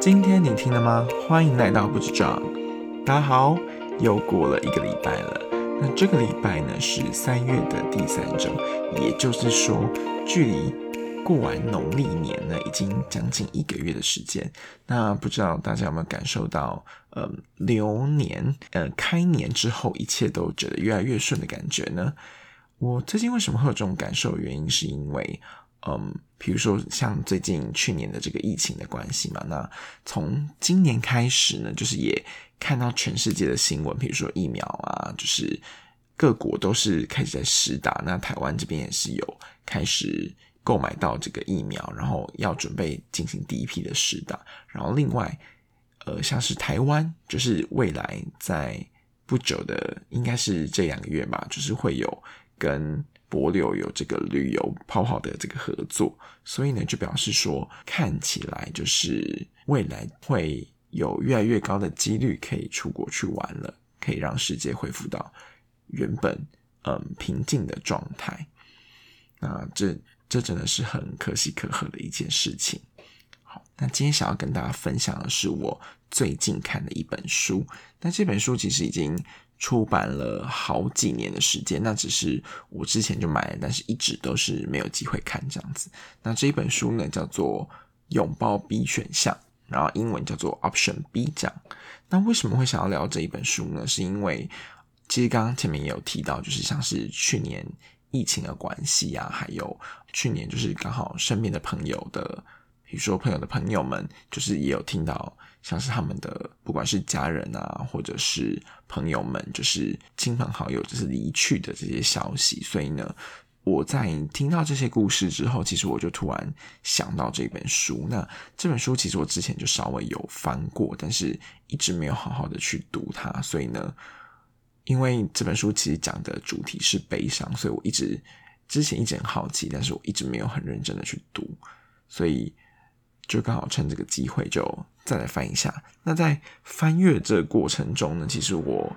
今天你听了吗？欢迎来到不知道。大家好，又过了一个礼拜了。那这个礼拜呢是三月的第三周，也就是说，距离过完农历年呢已经将近一个月的时间。那不知道大家有没有感受到，呃，流年，呃，开年之后一切都觉得越来越顺的感觉呢？我最近为什么会有这种感受？原因是因为。嗯，比如说像最近去年的这个疫情的关系嘛，那从今年开始呢，就是也看到全世界的新闻，比如说疫苗啊，就是各国都是开始在施打，那台湾这边也是有开始购买到这个疫苗，然后要准备进行第一批的施打，然后另外，呃，像是台湾，就是未来在不久的，应该是这两个月吧，就是会有跟。博流有这个旅游泡泡的这个合作，所以呢，就表示说，看起来就是未来会有越来越高的几率可以出国去玩了，可以让世界恢复到原本嗯平静的状态。那这这真的是很可喜可贺的一件事情。好，那今天想要跟大家分享的是我最近看的一本书，那这本书其实已经。出版了好几年的时间，那只是我之前就买了，但是一直都是没有机会看这样子。那这一本书呢，叫做《拥抱 B 选项》，然后英文叫做 Option B 讲。那为什么会想要聊这一本书呢？是因为其实刚刚前面也有提到，就是像是去年疫情的关系啊，还有去年就是刚好身边的朋友的，比如说朋友的朋友们，就是也有听到。像是他们的不管是家人啊，或者是朋友们，就是亲朋好友，就是离去的这些消息。所以呢，我在听到这些故事之后，其实我就突然想到这本书。那这本书其实我之前就稍微有翻过，但是一直没有好好的去读它。所以呢，因为这本书其实讲的主题是悲伤，所以我一直之前一直很好奇，但是我一直没有很认真的去读，所以就刚好趁这个机会就。再来翻一下，那在翻阅这个过程中呢，其实我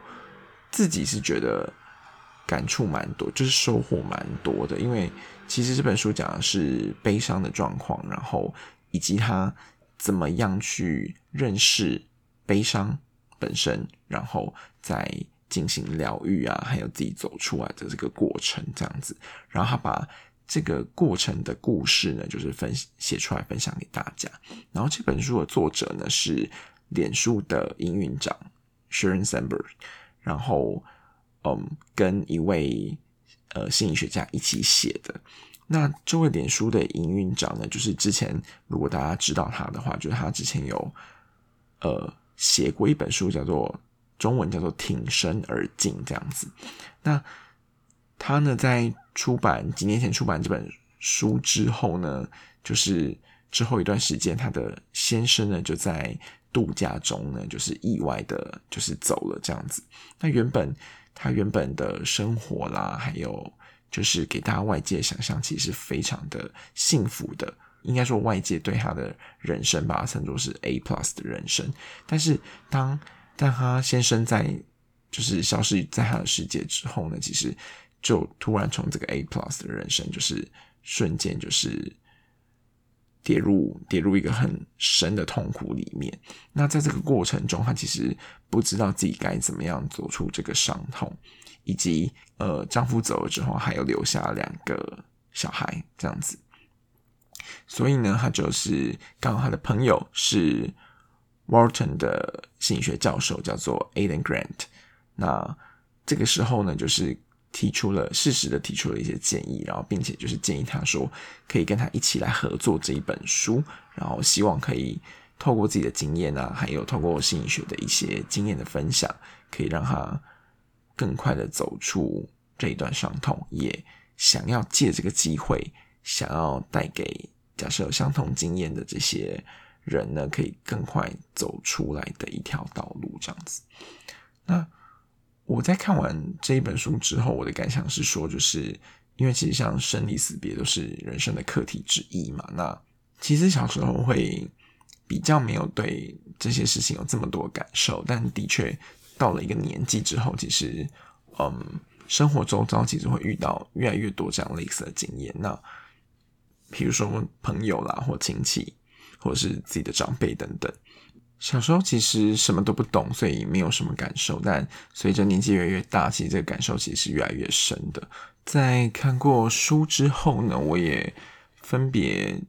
自己是觉得感触蛮多，就是收获蛮多的。因为其实这本书讲的是悲伤的状况，然后以及他怎么样去认识悲伤本身，然后再进行疗愈啊，还有自己走出来的这个过程，这样子，然后他把。这个过程的故事呢，就是分写出来分享给大家。然后这本书的作者呢是脸书的营运长 Sharon Sandberg，然后嗯，跟一位呃心理学家一起写的。那这位脸书的营运长呢，就是之前如果大家知道他的话，就是他之前有呃写过一本书，叫做中文叫做《挺身而进》这样子。那他呢，在出版几年前出版这本书之后呢，就是之后一段时间，他的先生呢就在度假中呢，就是意外的，就是走了这样子。那原本他原本的生活啦，还有就是给大家外界想象，其实非常的幸福的。应该说，外界对他的人生把它称作是 A plus 的人生。但是当当他先生在就是消失在他的世界之后呢，其实。就突然从这个 A plus 的人生，就是瞬间就是跌入跌入一个很深的痛苦里面。那在这个过程中，她其实不知道自己该怎么样走出这个伤痛，以及呃，丈夫走了之后，还有留下两个小孩这样子。所以呢，她就是刚好她的朋友是 Walton 的心理学教授，叫做 Aden Grant。那这个时候呢，就是。提出了适时的提出了一些建议，然后并且就是建议他说可以跟他一起来合作这一本书，然后希望可以透过自己的经验啊，还有透过心理学的一些经验的分享，可以让他更快的走出这一段伤痛，也想要借这个机会，想要带给假设有相同经验的这些人呢，可以更快走出来的一条道路，这样子。那。我在看完这一本书之后，我的感想是说，就是因为其实像生离死别都是人生的课题之一嘛。那其实小时候会比较没有对这些事情有这么多感受，但的确到了一个年纪之后，其实嗯，生活周遭其实会遇到越来越多这样类似的经验。那比如说朋友啦，或亲戚，或者是自己的长辈等等，小时候其实什么都不懂，所以没有什么感受。但随着年纪越来越大，其实这个感受其实是越来越深的。在看过书之后呢，我也分别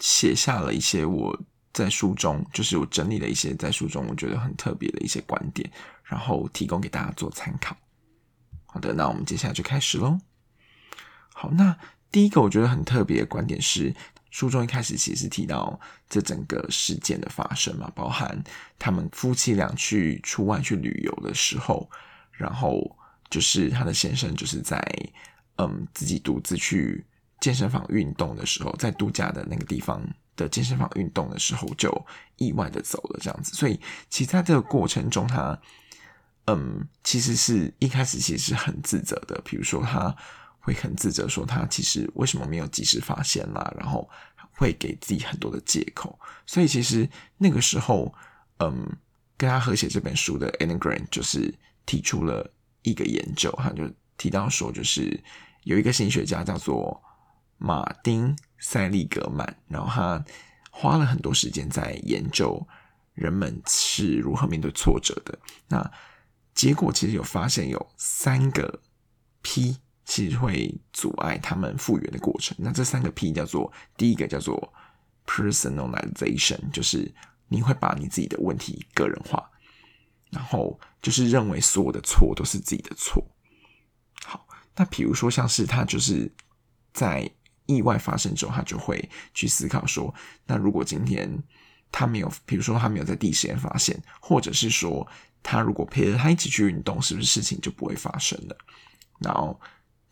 写下了一些我在书中，就是我整理了一些在书中我觉得很特别的一些观点，然后提供给大家做参考。好的，那我们接下来就开始喽。好，那第一个我觉得很特别的观点是。书中一开始其实提到这整个事件的发生嘛，包含他们夫妻俩去出外去旅游的时候，然后就是他的先生就是在嗯自己独自去健身房运动的时候，在度假的那个地方的健身房运动的时候就意外的走了这样子，所以其实在这个过程中，他嗯其实是一开始其实是很自责的，比如说他。会很自责，说他其实为什么没有及时发现啦，然后会给自己很多的借口。所以其实那个时候，嗯，跟他合写这本书的 Anne Grant 就是提出了一个研究，他就提到说，就是有一个心理学家叫做马丁塞利格曼，然后他花了很多时间在研究人们是如何面对挫折的。那结果其实有发现有三个 P。其实会阻碍他们复原的过程。那这三个 P 叫做第一个叫做 personalization，就是你会把你自己的问题个人化，然后就是认为所有的错都是自己的错。好，那比如说像是他就是在意外发生之后，他就会去思考说，那如果今天他没有，比如说他没有在第一时间发现，或者是说他如果陪着他一起去运动，是不是事情就不会发生了？然后。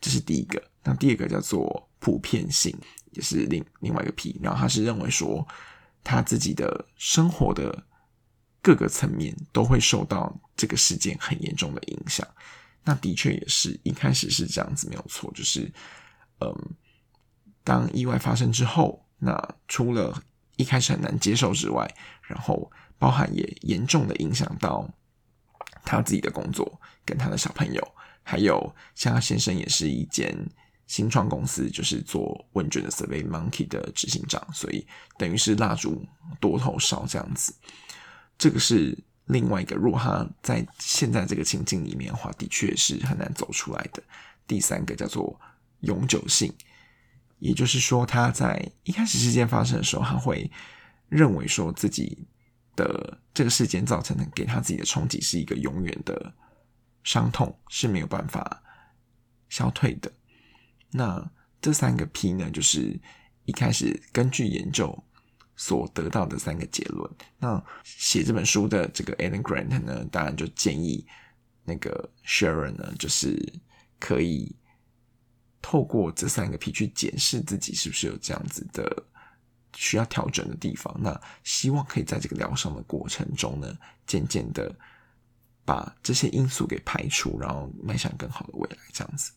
这是第一个，那第二个叫做普遍性，也是另另外一个 P。然后他是认为说，他自己的生活的各个层面都会受到这个事件很严重的影响。那的确也是一开始是这样子，没有错。就是，嗯，当意外发生之后，那除了一开始很难接受之外，然后包含也严重的影响到他自己的工作跟他的小朋友。还有，像他先生也是一间新创公司，就是做问卷的 Survey Monkey 的执行长，所以等于是蜡烛多头烧这样子。这个是另外一个，如果他在现在这个情境里面的话，的确是很难走出来的。第三个叫做永久性，也就是说，他在一开始事件发生的时候，他会认为说自己的这个事件造成的给他自己的冲击是一个永远的。伤痛是没有办法消退的。那这三个 P 呢，就是一开始根据研究所得到的三个结论。那写这本书的这个 Alan Grant 呢，当然就建议那个 Sharon 呢，就是可以透过这三个 P 去检视自己是不是有这样子的需要调整的地方。那希望可以在这个疗伤的过程中呢，渐渐的。把这些因素给排除，然后迈向更好的未来，这样子。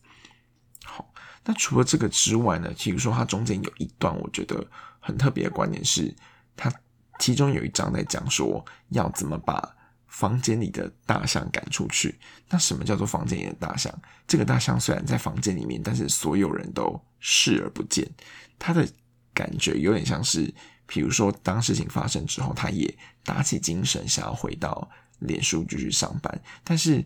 好，那除了这个之外呢？比如说，它中间有一段我觉得很特别的观点是，它其中有一章在讲说要怎么把房间里的大象赶出去。那什么叫做房间里的大象？这个大象虽然在房间里面，但是所有人都视而不见。他的感觉有点像是，比如说当事情发生之后，他也打起精神想要回到。脸书继续上班，但是，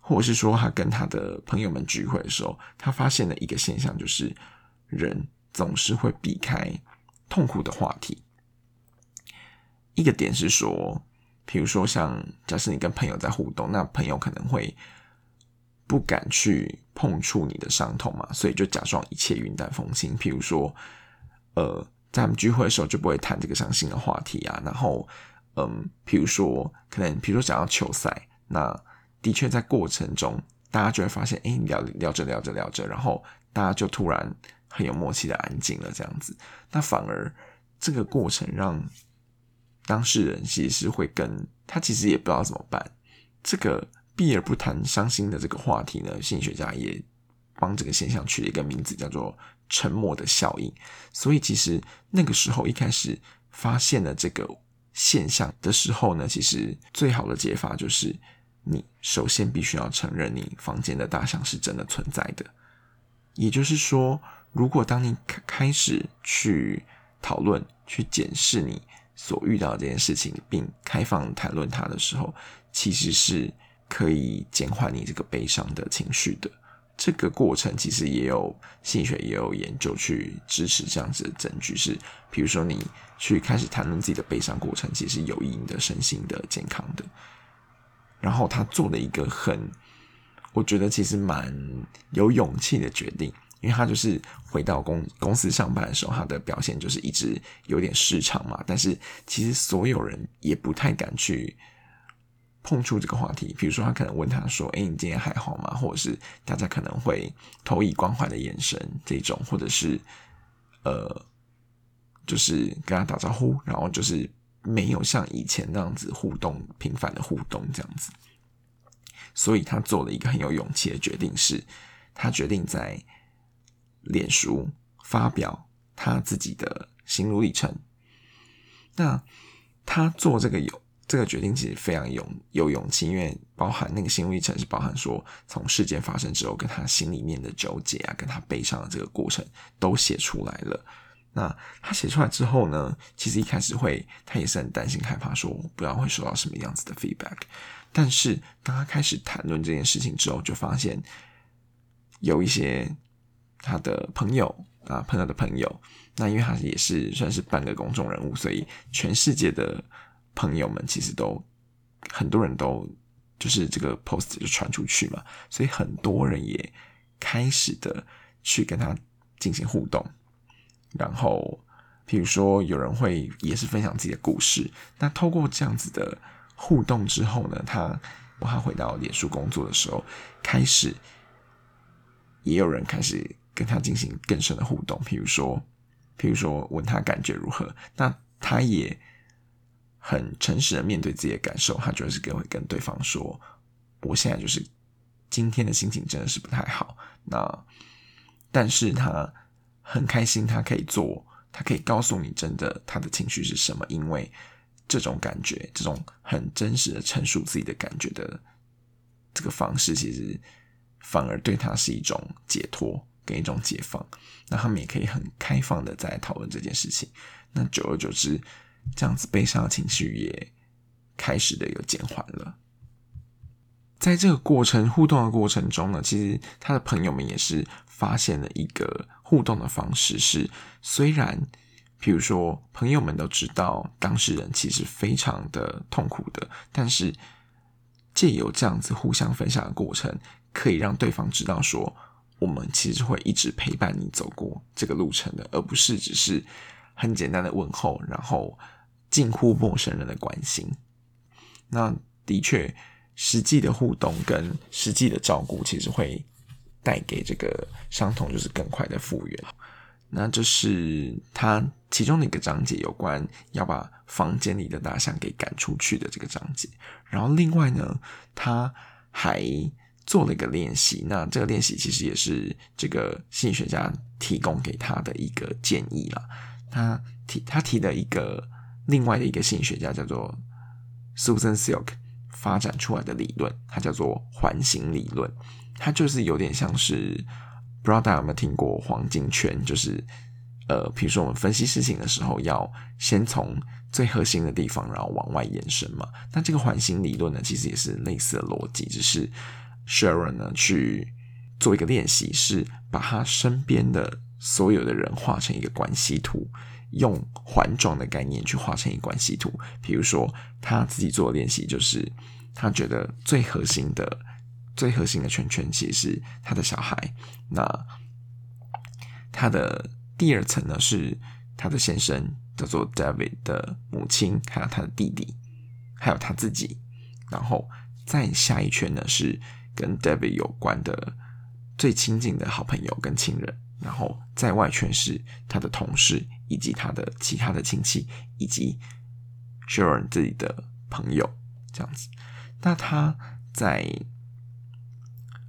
或者是说他跟他的朋友们聚会的时候，他发现了一个现象，就是人总是会避开痛苦的话题。一个点是说，比如说像假设你跟朋友在互动，那朋友可能会不敢去碰触你的伤痛嘛，所以就假装一切云淡风轻。譬如说，呃，在我们聚会的时候就不会谈这个伤心的话题啊，然后。嗯，比如说，可能比如说讲到球赛，那的确在过程中，大家就会发现，哎，聊聊着聊着聊着，然后大家就突然很有默契的安静了，这样子。那反而这个过程让当事人其实是会跟他其实也不知道怎么办。这个避而不谈伤心的这个话题呢，心理学家也帮这个现象取了一个名字，叫做“沉默的效应”。所以其实那个时候一开始发现了这个。现象的时候呢，其实最好的解法就是，你首先必须要承认你房间的大象是真的存在的。也就是说，如果当你开开始去讨论、去检视你所遇到这件事情，并开放谈论它的时候，其实是可以减缓你这个悲伤的情绪的。这个过程其实也有心理学也有研究去支持这样子的证据，是比如说你去开始谈论自己的悲伤过程，其实有益你的身心的健康的。然后他做了一个很，我觉得其实蛮有勇气的决定。因为他就是回到公公司上班的时候，他的表现就是一直有点失常嘛。但是其实所有人也不太敢去碰触这个话题。比如说，他可能问他说：“哎，你今天还好吗？”或者是大家可能会投以关怀的眼神这种，或者是呃，就是跟他打招呼，然后就是没有像以前那样子互动频繁的互动这样子。所以他做了一个很有勇气的决定，是他决定在。脸书发表他自己的心路历程。那他做这个有这个决定，其实非常勇有勇气，因为包含那个心路历程是包含说从事件发生之后，跟他心里面的纠结啊，跟他悲伤的这个过程都写出来了。那他写出来之后呢，其实一开始会他也是很担心害怕，说不知道会收到什么样子的 feedback。但是当他开始谈论这件事情之后，就发现有一些。他的朋友啊，朋友的朋友，那因为他也是算是半个公众人物，所以全世界的朋友们其实都很多人都就是这个 post 就传出去嘛，所以很多人也开始的去跟他进行互动，然后比如说有人会也是分享自己的故事，那透过这样子的互动之后呢，他他回到脸书工作的时候，开始也有人开始。跟他进行更深的互动，譬如说，譬如说问他感觉如何，那他也很诚实的面对自己的感受，他就是跟会跟对方说，我现在就是今天的心情真的是不太好，那但是他很开心，他可以做，他可以告诉你真的他的情绪是什么，因为这种感觉，这种很真实的陈述自己的感觉的这个方式，其实反而对他是一种解脱。跟一种解放，那他们也可以很开放的在讨论这件事情。那久而久之，这样子悲伤的情绪也开始的有减缓了。在这个过程互动的过程中呢，其实他的朋友们也是发现了一个互动的方式，是虽然，比如说朋友们都知道当事人其实非常的痛苦的，但是借由这样子互相分享的过程，可以让对方知道说。我们其实会一直陪伴你走过这个路程的，而不是只是很简单的问候，然后近乎陌生人的关心。那的确，实际的互动跟实际的照顾，其实会带给这个伤痛就是更快的复原。那这是他其中的一个章节，有关要把房间里的大象给赶出去的这个章节。然后另外呢，他还。做了一个练习，那这个练习其实也是这个心理学家提供给他的一个建议了。他提他提的一个另外的一个心理学家叫做 Susan Silk 发展出来的理论，它叫做环形理论。它就是有点像是不知道大家有没有听过黄金圈，就是呃，比如说我们分析事情的时候，要先从最核心的地方，然后往外延伸嘛。那这个环形理论呢，其实也是类似的逻辑，只是。Sharon 呢，去做一个练习，是把他身边的所有的人画成一个关系图，用环状的概念去画成一个关系图。比如说，他自己做的练习就是，他觉得最核心的、最核心的圈圈其实是他的小孩。那他的第二层呢，是他的先生，叫做 David 的母亲，还有他的弟弟，还有他自己。然后再下一圈呢是。跟 David 有关的最亲近的好朋友跟亲人，然后在外圈是他的同事以及他的其他的亲戚以及 Sharon 自己的朋友这样子。那他在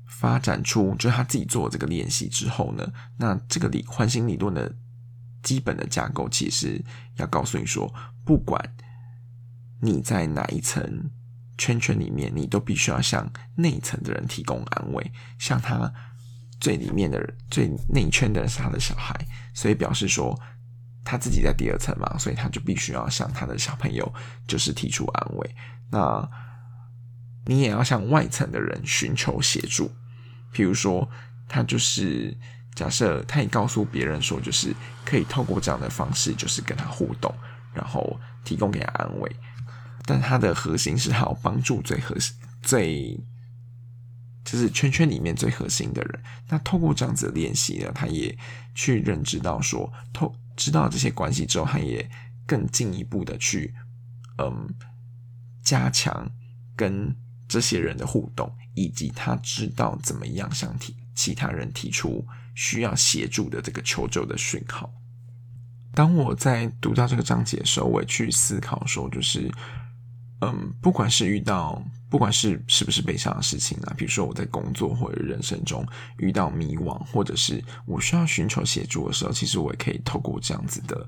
发展出就是他自己做这个练习之后呢，那这个理环形理论的基本的架构其实要告诉你说，不管你在哪一层。圈圈里面，你都必须要向内层的人提供安慰。向他最里面的人，最内圈的人是他的小孩，所以表示说，他自己在第二层嘛，所以他就必须要向他的小朋友就是提出安慰。那你也要向外层的人寻求协助，譬如说，他就是假设他也告诉别人说，就是可以透过这样的方式，就是跟他互动，然后提供给他安慰。但他的核心是好帮助最核心、最就是圈圈里面最核心的人。那透过这样子练习呢，他也去认知到说，透知道这些关系之后，他也更进一步的去嗯加强跟。这些人的互动，以及他知道怎么样向提其他人提出需要协助的这个求救的讯号。当我在读到这个章节的时候，我也去思考说，就是，嗯，不管是遇到，不管是是不是悲伤的事情啊，比如说我在工作或者人生中遇到迷惘，或者是我需要寻求协助的时候，其实我也可以透过这样子的。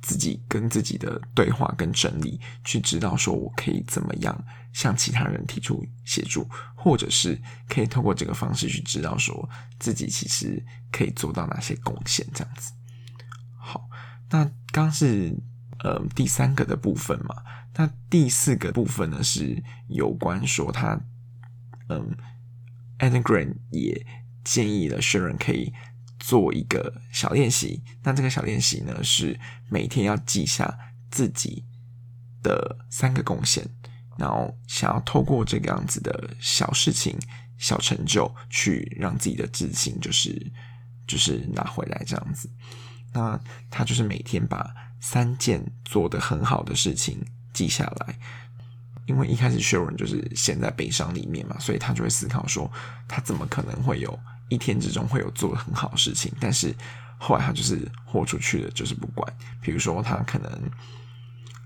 自己跟自己的对话跟整理，去知道说我可以怎么样向其他人提出协助，或者是可以透过这个方式去知道说自己其实可以做到哪些贡献，这样子。好，那刚是呃第三个的部分嘛，那第四个部分呢是有关说他嗯 a n n g r a n 也建议了 Sharon 可以。做一个小练习，那这个小练习呢是每天要记下自己的三个贡献，然后想要透过这个样子的小事情、小成就，去让自己的自信就是就是拿回来这样子。那他就是每天把三件做得很好的事情记下来，因为一开始 Sharon 就是陷在悲伤里面嘛，所以他就会思考说，他怎么可能会有。一天之中会有做的很好事情，但是后来他就是豁出去了，就是不管。比如说他可能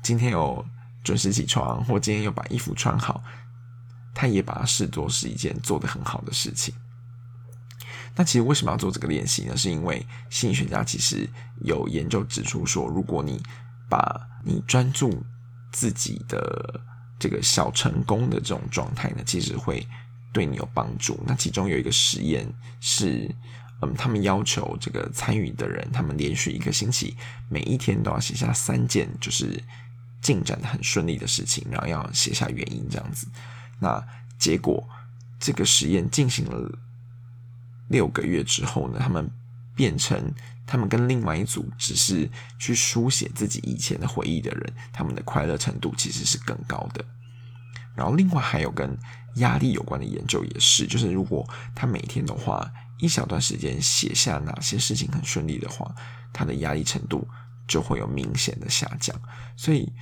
今天有准时起床，或今天有把衣服穿好，他也把它视作是一件做得很好的事情。那其实为什么要做这个练习呢？是因为心理学家其实有研究指出说，如果你把你专注自己的这个小成功的这种状态呢，其实会。对你有帮助。那其中有一个实验是，嗯，他们要求这个参与的人，他们连续一个星期，每一天都要写下三件就是进展的很顺利的事情，然后要写下原因这样子。那结果这个实验进行了六个月之后呢，他们变成他们跟另外一组只是去书写自己以前的回忆的人，他们的快乐程度其实是更高的。然后另外还有跟压力有关的研究也是，就是如果他每天的话一小段时间写下哪些事情很顺利的话，他的压力程度就会有明显的下降。所以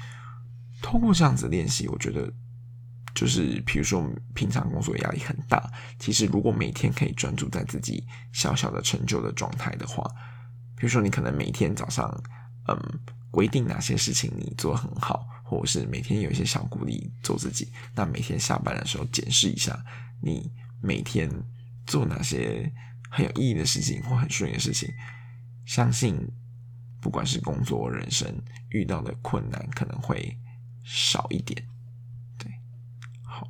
通过这样子练习，我觉得就是比如说平常工作压力很大，其实如果每天可以专注在自己小小的成就的状态的话，比如说你可能每天早上嗯规定哪些事情你做很好。或者是每天有一些小鼓励做自己，那每天下班的时候检视一下，你每天做哪些很有意义的事情或很顺利的事情，相信不管是工作、人生遇到的困难可能会少一点。对，好，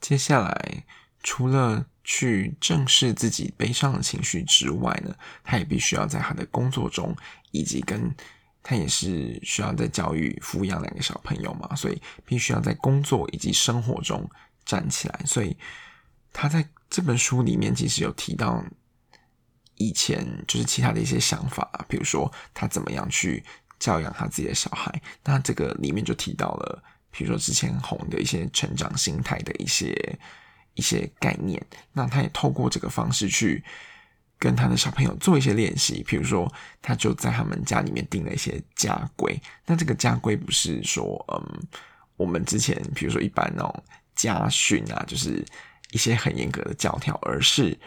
接下来除了去正视自己悲伤的情绪之外呢，他也必须要在他的工作中以及跟他也是需要在教育、抚养两个小朋友嘛，所以必须要在工作以及生活中站起来。所以他在这本书里面其实有提到以前就是其他的一些想法，比如说他怎么样去教养他自己的小孩。那这个里面就提到了，比如说之前红的一些成长心态的一些一些概念。那他也透过这个方式去。跟他的小朋友做一些练习，比如说，他就在他们家里面定了一些家规。那这个家规不是说，嗯，我们之前比如说一般那种家训啊，就是一些很严格的教条，而是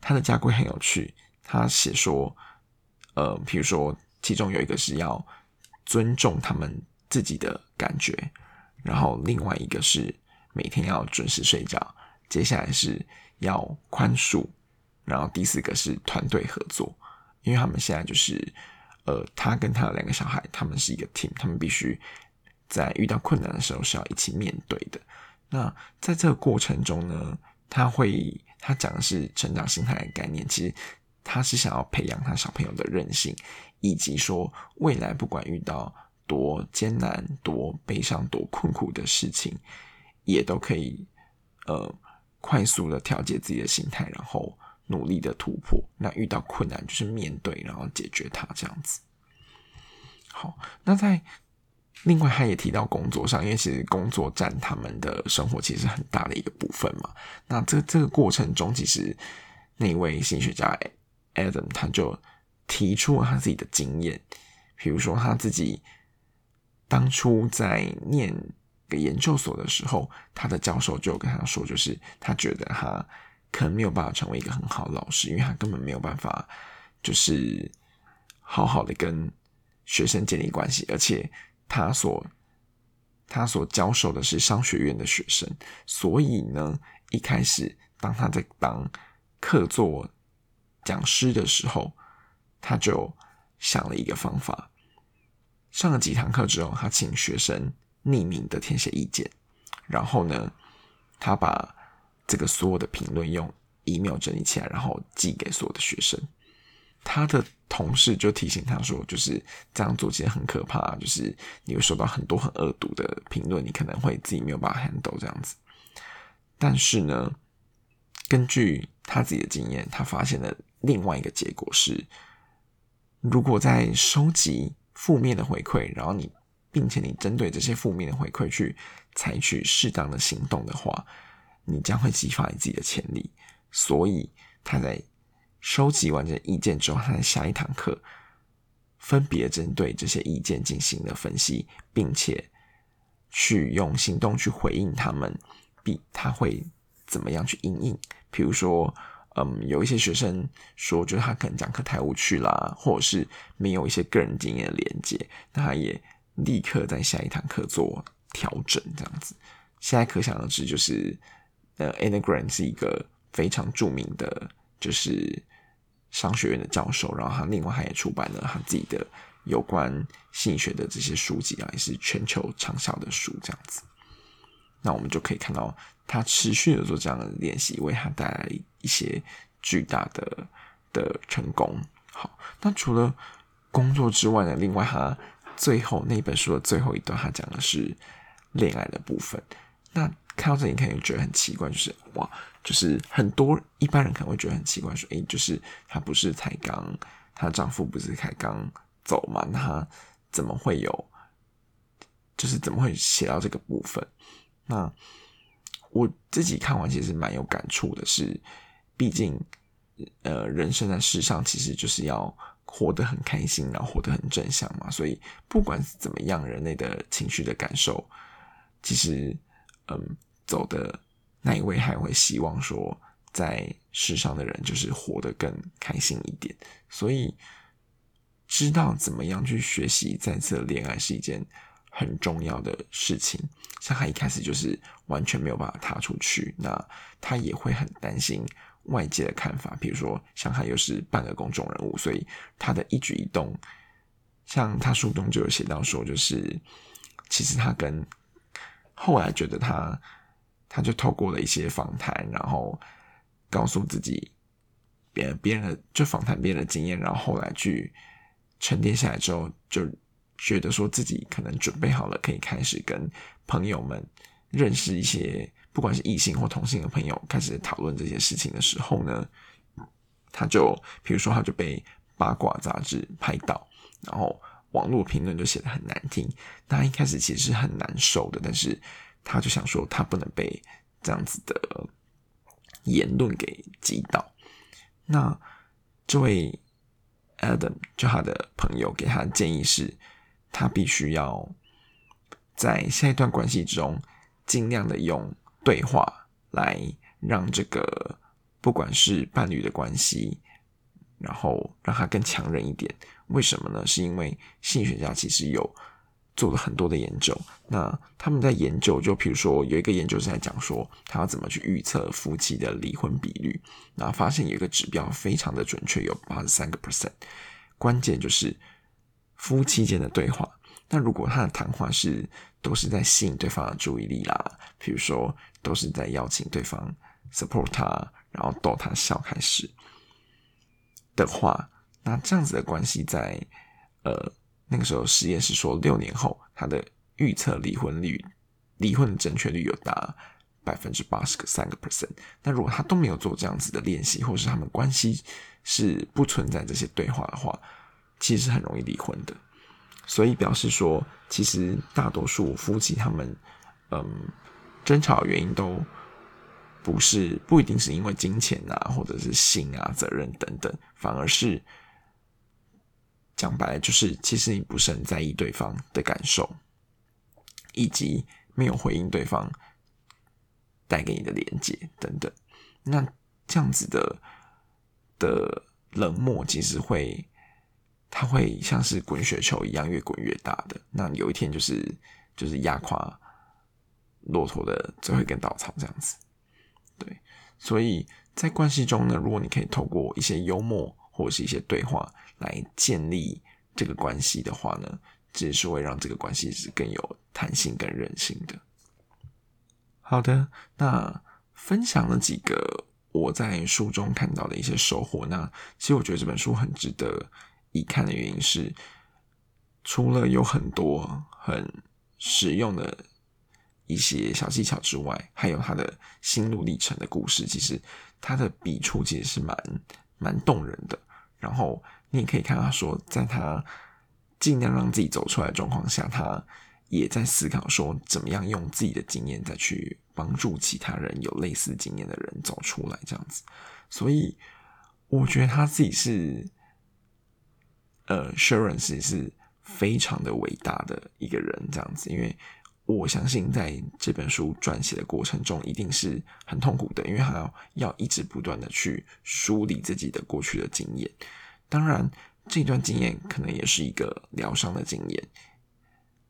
他的家规很有趣。他写说，呃，比如说其中有一个是要尊重他们自己的感觉，然后另外一个是每天要准时睡觉，接下来是要宽恕。然后第四个是团队合作，因为他们现在就是，呃，他跟他的两个小孩，他们是一个 team，他们必须在遇到困难的时候是要一起面对的。那在这个过程中呢，他会他讲的是成长心态的概念，其实他是想要培养他小朋友的韧性，以及说未来不管遇到多艰难、多悲伤、多困苦的事情，也都可以呃快速的调节自己的心态，然后努力的突破。那遇到困难就是面对，然后解决它这样子。好，那在另外他也提到工作上，因为其实工作占他们的生活其实很大的一个部分嘛。那这这个过程中，其实那位心理学家。Adam 他就提出了他自己的经验，比如说他自己当初在念个研究所的时候，他的教授就跟他说，就是他觉得他可能没有办法成为一个很好的老师，因为他根本没有办法就是好好的跟学生建立关系，而且他所他所教授的是商学院的学生，所以呢，一开始当他在当客座。讲师的时候，他就想了一个方法。上了几堂课之后，他请学生匿名的填写意见，然后呢，他把这个所有的评论用 email 整理起来，然后寄给所有的学生。他的同事就提醒他说：“就是这样做其实很可怕，就是你会收到很多很恶毒的评论，你可能会自己没有办法 handle 这样子。”但是呢，根据他自己的经验，他发现了。另外一个结果是，如果在收集负面的回馈，然后你，并且你针对这些负面的回馈去采取适当的行动的话，你将会激发你自己的潜力。所以他在收集完这意见之后，他在下一堂课分别针对这些意见进行了分析，并且去用行动去回应他们，比他会怎么样去应应，比如说。嗯，有一些学生说，就是他可能讲课太无趣啦，或者是没有一些个人经验的连接，那他也立刻在下一堂课做调整，这样子。现在可想而知，就是呃，Anagram 是一个非常著名的，就是商学院的教授，然后他另外他也出版了他自己的有关心理学的这些书籍啊，也是全球畅销的书，这样子。那我们就可以看到，他持续的做这样的练习，为他带来一些巨大的的成功。好，那除了工作之外呢？另外，他最后那本书的最后一段，他讲的是恋爱的部分。那看到这里，可能觉得很奇怪，就是哇，就是很多一般人可能会觉得很奇怪，说，诶，就是她不是才刚，她丈夫不是才刚走嘛？那怎么会有？就是怎么会写到这个部分？那我自己看完其实蛮有感触的，是，毕竟，呃，人生在世上其实就是要活得很开心，然后活得很正向嘛。所以不管是怎么样，人类的情绪的感受，其实，嗯，走的那一位还会希望说，在世上的人就是活得更开心一点。所以，知道怎么样去学习再次恋爱是一件。很重要的事情，像他一开始就是完全没有办法踏出去，那他也会很担心外界的看法。比如说，像他又是半个公众人物，所以他的一举一动，像他书中就有写到说，就是其实他跟后来觉得他，他就透过了一些访谈，然后告诉自己别人别人的就访谈别人的经验，然后后来去沉淀下来之后就。觉得说自己可能准备好了，可以开始跟朋友们认识一些，不管是异性或同性的朋友，开始讨论这些事情的时候呢，他就，比如说，他就被八卦杂志拍到，然后网络评论就写的很难听。他一开始其实是很难受的，但是他就想说，他不能被这样子的言论给击倒。那这位 Adam 就他的朋友给他的建议是。他必须要在下一段关系中，尽量的用对话来让这个不管是伴侣的关系，然后让他更强韧一点。为什么呢？是因为心理学家其实有做了很多的研究。那他们在研究，就比如说有一个研究是在讲说，他要怎么去预测夫妻的离婚比率。那发现有一个指标非常的准确，有八十三个 percent。关键就是。夫妻间的对话，那如果他的谈话是都是在吸引对方的注意力啦，比如说都是在邀请对方 support 他，然后逗他笑开始，的话，那这样子的关系在呃那个时候实验室说六年后，他的预测离婚率、离婚的正确率有达百分之八十个三个 percent。那如果他都没有做这样子的练习，或是他们关系是不存在这些对话的话，其实很容易离婚的。所以表示说，其实大多数夫妻他们嗯争吵的原因都。不是不一定是因为金钱啊，或者是性啊、责任等等，反而是讲白了，就是其实你不是很在意对方的感受，以及没有回应对方带给你的连接等等。那这样子的的冷漠，其实会，它会像是滚雪球一样，越滚越大的。那有一天，就是就是压垮骆驼的最后一根稻草，这样子。对，所以在关系中呢，如果你可以透过一些幽默或者是一些对话来建立这个关系的话呢，这是会让这个关系是更有弹性、跟韧性的。好的，那分享了几个我在书中看到的一些收获。那其实我觉得这本书很值得一看的原因是，除了有很多很实用的。一些小技巧之外，还有他的心路历程的故事。其实他的笔触其实是蛮蛮动人的。然后你也可以看他说，在他尽量让自己走出来的状况下，他也在思考说，怎么样用自己的经验再去帮助其他人有类似经验的人走出来，这样子。所以我觉得他自己是，呃，Sharon 是是非常的伟大的一个人，这样子，因为。我相信在这本书撰写的过程中，一定是很痛苦的，因为他要要一直不断的去梳理自己的过去的经验。当然，这段经验可能也是一个疗伤的经验。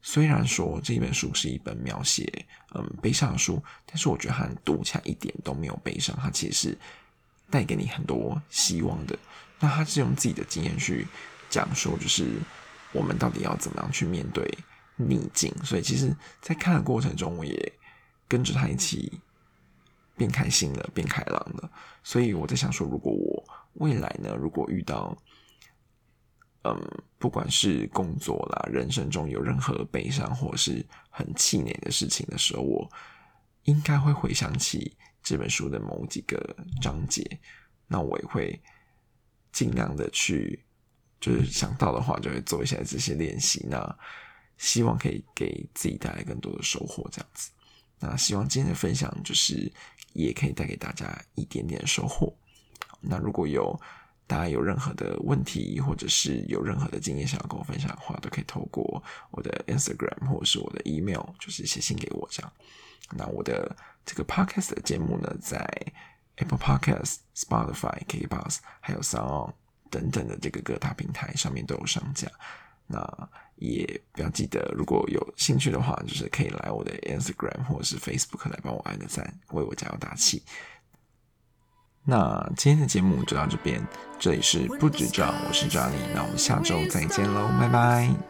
虽然说这本书是一本描写嗯悲伤的书，但是我觉得它读起来一点都没有悲伤，它其实是带给你很多希望的。那他是用自己的经验去讲说，就是我们到底要怎么样去面对。逆境，所以其实，在看的过程中，我也跟着他一起变开心了，变开朗了。所以我在想说，如果我未来呢，如果遇到，嗯，不管是工作啦、人生中有任何悲伤或是很气馁的事情的时候，我应该会回想起这本书的某几个章节，那我也会尽量的去，就是想到的话，就会做一下这些练习。那希望可以给自己带来更多的收获，这样子。那希望今天的分享就是也可以带给大家一点点收获。那如果有大家有任何的问题，或者是有任何的经验想要跟我分享的话，都可以透过我的 Instagram 或者是我的 email，就是写信给我这样。那我的这个 podcast 的节目呢，在 Apple Podcast、Spotify、KBox 还有 Sound 等等的这个各大平台上面都有上架。那也不要记得，如果有兴趣的话，就是可以来我的 Instagram 或者是 Facebook 来帮我按个赞，为我加油打气。那今天的节目就到这边，这里是不止这样，我是 Johnny，那我们下周再见喽，拜拜。